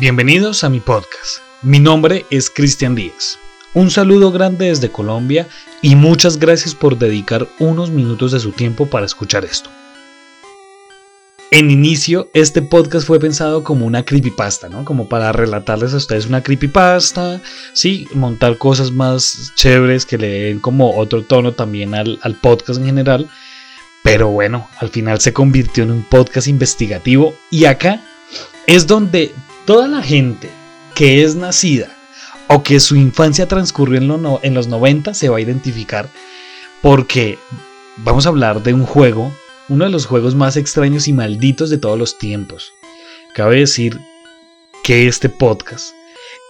Bienvenidos a mi podcast. Mi nombre es Cristian Díaz. Un saludo grande desde Colombia y muchas gracias por dedicar unos minutos de su tiempo para escuchar esto. En inicio, este podcast fue pensado como una creepypasta, ¿no? Como para relatarles a ustedes una creepypasta, sí, montar cosas más chéveres que le den como otro tono también al, al podcast en general. Pero bueno, al final se convirtió en un podcast investigativo y acá es donde toda la gente que es nacida o que su infancia transcurrió en, en los 90 se va a identificar porque vamos a hablar de un juego uno de los juegos más extraños y malditos de todos los tiempos. Cabe decir que este podcast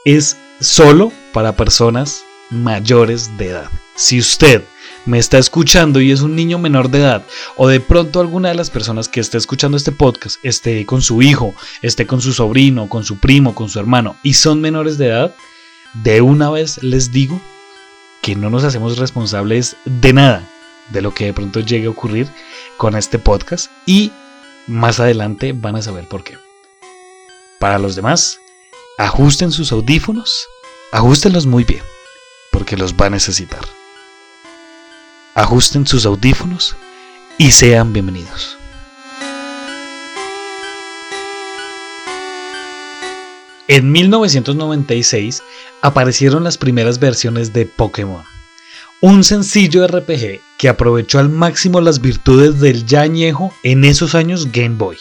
es solo para personas mayores de edad. Si usted me está escuchando y es un niño menor de edad, o de pronto alguna de las personas que esté escuchando este podcast esté con su hijo, esté con su sobrino, con su primo, con su hermano, y son menores de edad, de una vez les digo que no nos hacemos responsables de nada de lo que de pronto llegue a ocurrir con este podcast y más adelante van a saber por qué. Para los demás, ajusten sus audífonos, ajustenlos muy bien, porque los va a necesitar. Ajusten sus audífonos y sean bienvenidos. En 1996 aparecieron las primeras versiones de Pokémon un sencillo RPG que aprovechó al máximo las virtudes del ya añejo en esos años Game Boy.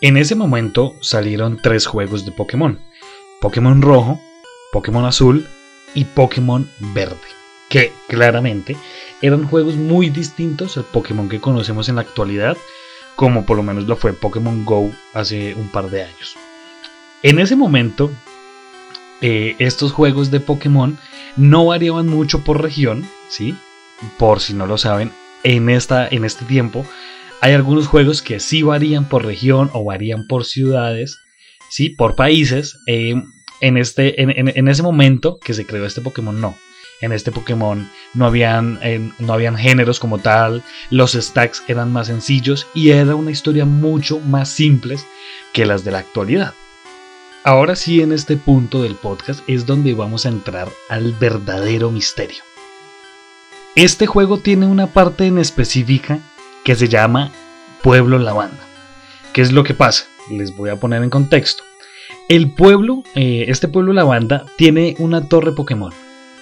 En ese momento salieron tres juegos de Pokémon, Pokémon rojo, Pokémon azul y Pokémon verde, que claramente eran juegos muy distintos al Pokémon que conocemos en la actualidad, como por lo menos lo fue Pokémon Go hace un par de años. En ese momento, eh, estos juegos de Pokémon no variaban mucho por región, ¿sí? Por si no lo saben, en, esta, en este tiempo hay algunos juegos que sí varían por región o varían por ciudades, ¿sí? Por países. Eh, en, este, en, ese momento que se creó este Pokémon, no. En este Pokémon no habían, eh, no habían géneros como tal, los stacks eran más sencillos y era una historia mucho más simple que las de la actualidad. Ahora sí, en este punto del podcast es donde vamos a entrar al verdadero misterio. Este juego tiene una parte en específica que se llama Pueblo Lavanda. ¿Qué es lo que pasa? Les voy a poner en contexto. El pueblo, eh, este pueblo Lavanda, tiene una torre Pokémon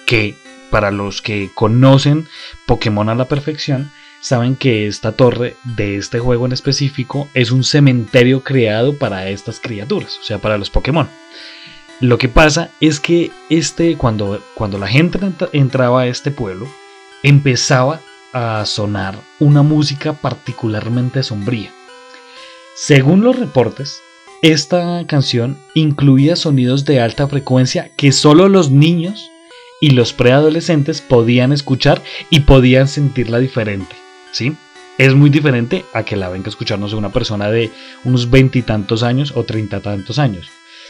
que, para los que conocen Pokémon a la perfección, saben que esta torre de este juego en específico es un cementerio creado para estas criaturas, o sea, para los Pokémon. Lo que pasa es que este, cuando, cuando la gente entraba a este pueblo, empezaba a sonar una música particularmente sombría. Según los reportes, esta canción incluía sonidos de alta frecuencia que solo los niños y los preadolescentes podían escuchar y podían sentirla diferente. ¿sí? Es muy diferente a que la venga a escucharnos una persona de unos veintitantos años o treinta tantos años,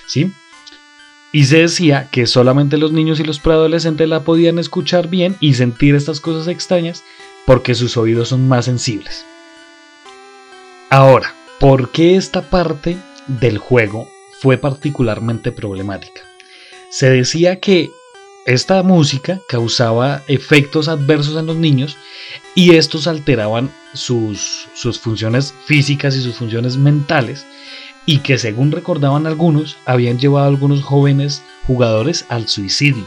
¿sí? Y se decía que solamente los niños y los preadolescentes la podían escuchar bien y sentir estas cosas extrañas porque sus oídos son más sensibles. Ahora, ¿por qué esta parte del juego fue particularmente problemática? Se decía que esta música causaba efectos adversos en los niños y estos alteraban sus, sus, funciones físicas y sus funciones mentales y que según recordaban algunos habían llevado a algunos jóvenes jugadores al suicidio.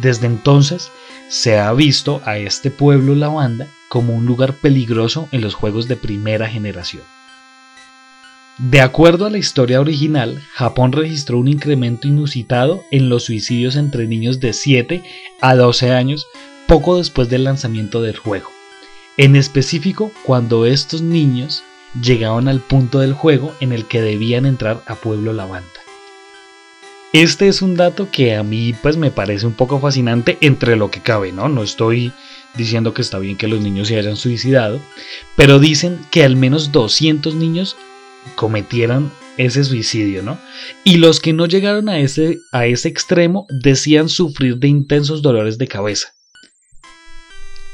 Desde entonces se ha visto a este pueblo La Banda como un lugar peligroso en los juegos de primera generación. De acuerdo a la historia original, Japón registró un incremento inusitado en los suicidios entre niños de 7 a 12 años poco después del lanzamiento del juego. En específico, cuando estos niños llegaban al punto del juego en el que debían entrar a Pueblo Lavanda. Este es un dato que a mí pues me parece un poco fascinante entre lo que cabe, ¿no? No estoy diciendo que está bien que los niños se hayan suicidado, pero dicen que al menos 200 niños cometieran ese suicidio, ¿no? Y los que no llegaron a ese, a ese extremo decían sufrir de intensos dolores de cabeza.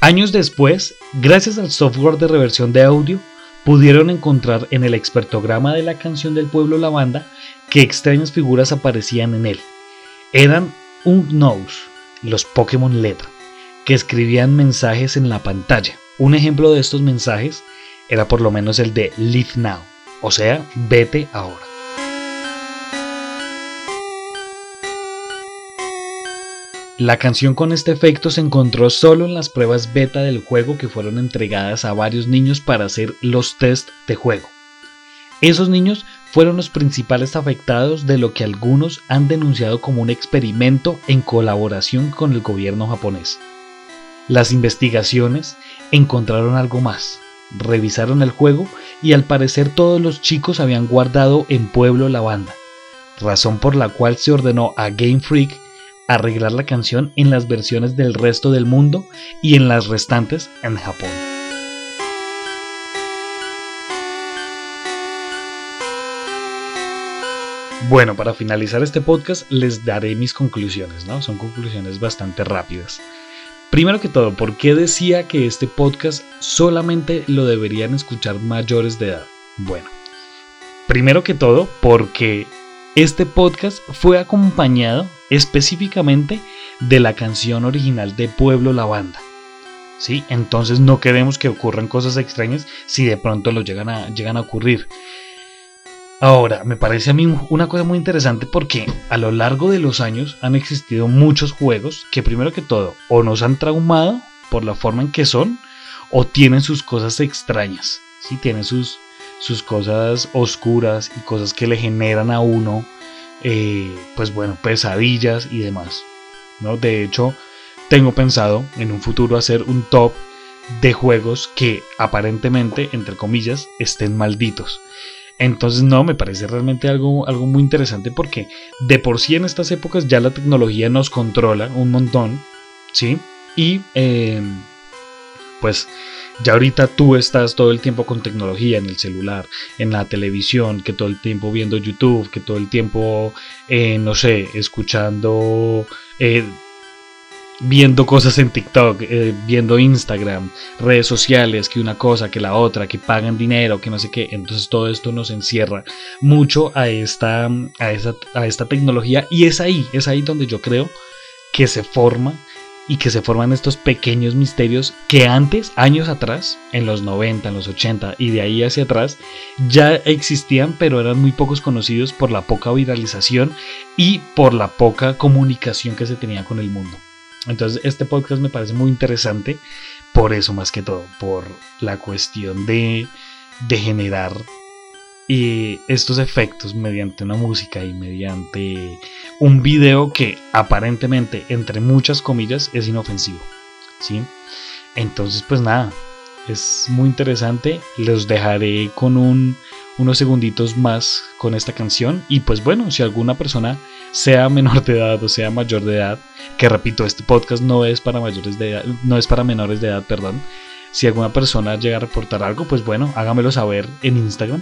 Años después, gracias al software de reversión de audio, pudieron encontrar en el expertograma de la canción del pueblo Lavanda que extrañas figuras aparecían en él. Eran Unknows, los Pokémon letra, que escribían mensajes en la pantalla. Un ejemplo de estos mensajes era por lo menos el de Leave Now, o sea, vete ahora. La canción con este efecto se encontró solo en las pruebas beta del juego que fueron entregadas a varios niños para hacer los test de juego. Esos niños fueron los principales afectados de lo que algunos han denunciado como un experimento en colaboración con el gobierno japonés. Las investigaciones encontraron algo más, revisaron el juego y al parecer todos los chicos habían guardado en Pueblo la banda, razón por la cual se ordenó a Game Freak arreglar la canción en las versiones del resto del mundo y en las restantes en Japón. Bueno, para finalizar este podcast les daré mis conclusiones, ¿no? Son conclusiones bastante rápidas. Primero que todo, ¿por qué decía que este podcast solamente lo deberían escuchar mayores de edad? Bueno, primero que todo, porque este podcast fue acompañado específicamente de la canción original de Pueblo La Banda. ¿Sí? Entonces no queremos que ocurran cosas extrañas si de pronto lo llegan a, llegan a ocurrir. Ahora, me parece a mí una cosa muy interesante porque a lo largo de los años han existido muchos juegos que primero que todo o nos han traumado por la forma en que son o tienen sus cosas extrañas, ¿sí? tienen sus, sus cosas oscuras y cosas que le generan a uno, eh, pues bueno, pesadillas y demás. ¿no? De hecho, tengo pensado en un futuro hacer un top de juegos que aparentemente, entre comillas, estén malditos. Entonces no, me parece realmente algo, algo muy interesante porque de por sí en estas épocas ya la tecnología nos controla un montón, ¿sí? Y eh, pues ya ahorita tú estás todo el tiempo con tecnología en el celular, en la televisión, que todo el tiempo viendo YouTube, que todo el tiempo, eh, no sé, escuchando, eh, viendo cosas en TikTok, eh, viendo Instagram, redes sociales, que una cosa, que la otra, que pagan dinero, que no sé qué. Entonces todo esto nos encierra mucho a esta, a a esta tecnología y es ahí, es ahí donde yo creo que se forma y que se forman estos pequeños misterios que antes, años atrás, en los 90, en los 80 y de ahí hacia atrás, ya existían, pero eran muy pocos conocidos por la poca viralización y por la poca comunicación que se tenía con el mundo. Entonces este podcast me parece muy interesante por eso más que todo, por la cuestión de, de generar y estos efectos mediante una música y mediante un video que aparentemente, entre muchas comillas, es inofensivo. ¿sí? Entonces, pues nada, es muy interesante. Los dejaré con un, unos segunditos más con esta canción. Y pues bueno, si alguna persona sea menor de edad o sea mayor de edad, que repito, este podcast no es para mayores de edad, no es para menores de edad, perdón. Si alguna persona llega a reportar algo, pues bueno, hágamelo saber en Instagram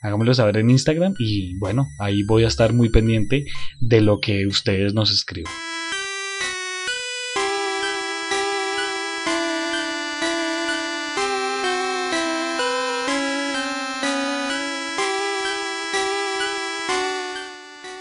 háganmelo saber en Instagram y bueno, ahí voy a estar muy pendiente de lo que ustedes nos escriban.